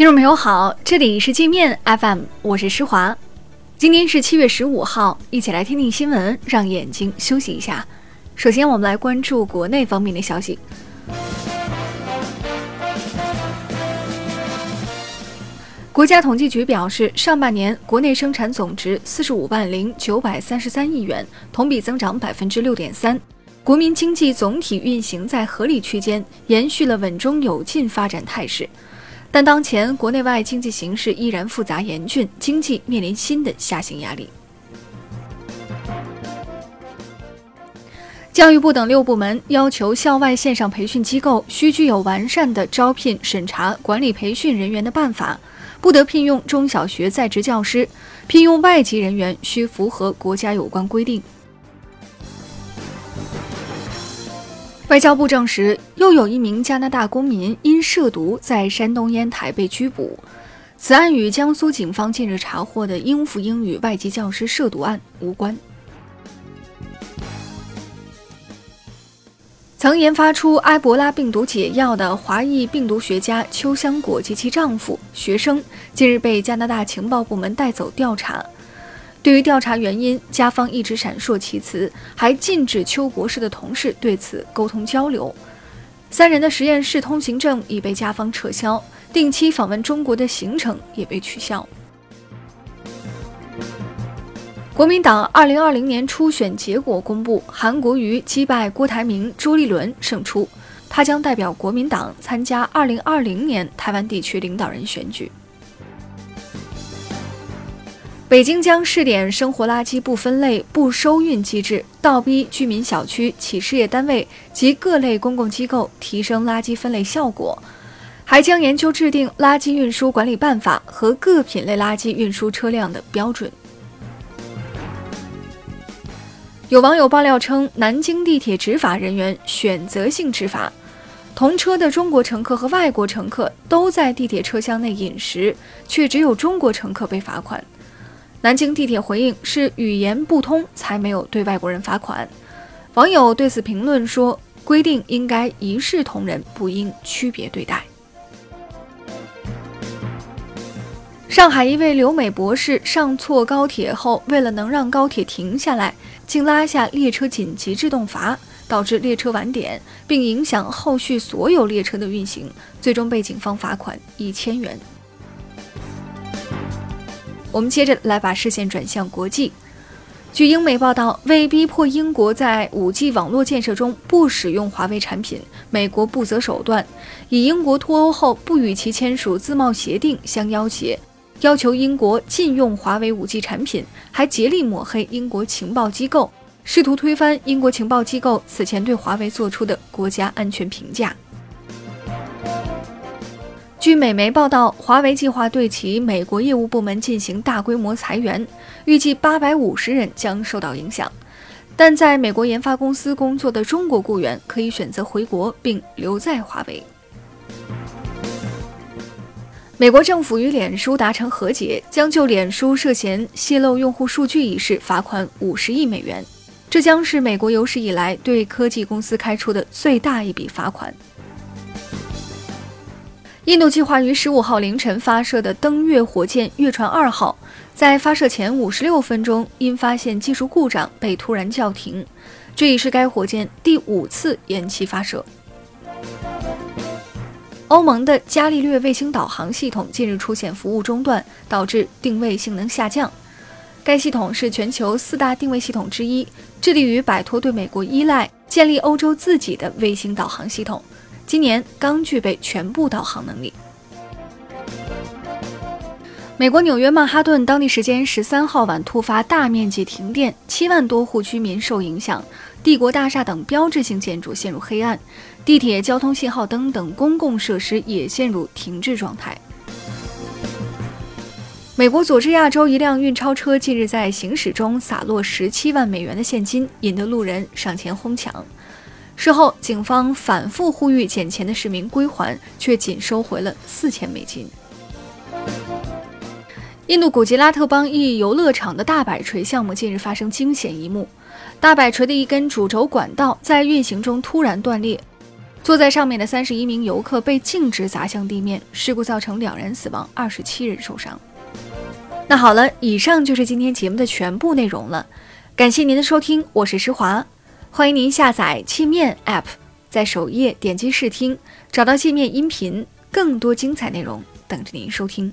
听众朋友好，这里是界面 FM，我是施华。今天是七月十五号，一起来听听新闻，让眼睛休息一下。首先，我们来关注国内方面的消息。国家统计局表示，上半年国内生产总值四十五万零九百三十三亿元，同比增长百分之六点三，国民经济总体运行在合理区间，延续了稳中有进发展态势。但当前国内外经济形势依然复杂严峻，经济面临新的下行压力。教育部等六部门要求校外线上培训机构需具有完善的招聘、审查、管理培训人员的办法，不得聘用中小学在职教师，聘用外籍人员需符合国家有关规定。外交部证实，又有一名加拿大公民因涉毒在山东烟台被拘捕。此案与江苏警方近日查获的英孚英语外籍教师涉毒案无关。曾研发出埃博拉病毒解药的华裔病毒学家邱香果及其丈夫、学生，近日被加拿大情报部门带走调查。对于调查原因，加方一直闪烁其词，还禁止邱博士的同事对此沟通交流。三人的实验室通行证已被加方撤销，定期访问中国的行程也被取消。国民党二零二零年初选结果公布，韩国瑜击败郭台铭、朱立伦胜出，他将代表国民党参加二零二零年台湾地区领导人选举。北京将试点生活垃圾不分类不收运机制，倒逼居民小区、企事业单位及各类公共机构提升垃圾分类效果，还将研究制定垃圾运输管理办法和各品类垃圾运输车辆的标准。有网友爆料称，南京地铁执法人员选择性执法，同车的中国乘客和外国乘客都在地铁车厢内饮食，却只有中国乘客被罚款。南京地铁回应是语言不通才没有对外国人罚款。网友对此评论说：“规定应该一视同仁，不应区别对待。”上海一位留美博士上错高铁后，为了能让高铁停下来，竟拉下列车紧急制动阀，导致列车晚点，并影响后续所有列车的运行，最终被警方罚款一千元。我们接着来把视线转向国际。据英媒报道，为逼迫英国在 5G 网络建设中不使用华为产品，美国不择手段，以英国脱欧后不与其签署自贸协定相要挟，要求英国禁用华为 5G 产品，还竭力抹黑英国情报机构，试图推翻英国情报机构此前对华为做出的国家安全评价。据美媒报道，华为计划对其美国业务部门进行大规模裁员，预计八百五十人将受到影响。但在美国研发公司工作的中国雇员可以选择回国并留在华为。美国政府与脸书达成和解，将就脸书涉嫌泄露用户数据一事罚款五十亿美元，这将是美国有史以来对科技公司开出的最大一笔罚款。印度计划于十五号凌晨发射的登月火箭“月船二号”，在发射前五十六分钟因发现技术故障被突然叫停，这已是该火箭第五次延期发射。欧盟的伽利略卫星导航系统近日出现服务中断，导致定位性能下降。该系统是全球四大定位系统之一，致力于摆脱对美国依赖，建立欧洲自己的卫星导航系统。今年刚具备全部导航能力。美国纽约曼哈顿当地时间十三号晚突发大面积停电，七万多户居民受影响，帝国大厦等标志性建筑陷入黑暗，地铁、交通信号灯等公共设施也陷入停滞状态。美国佐治亚州一辆运钞车近日在行驶中洒落十七万美元的现金，引得路人上前哄抢。事后，警方反复呼吁捡钱的市民归还，却仅收回了四千美金。印度古吉拉特邦一游乐场的大摆锤项目近日发生惊险一幕：大摆锤的一根主轴管道在运行中突然断裂，坐在上面的三十一名游客被径直砸向地面，事故造成两人死亡，二十七人受伤。那好了，以上就是今天节目的全部内容了，感谢您的收听，我是施华，欢迎您下载界面 App，在首页点击试听，找到界面音频，更多精彩内容等着您收听。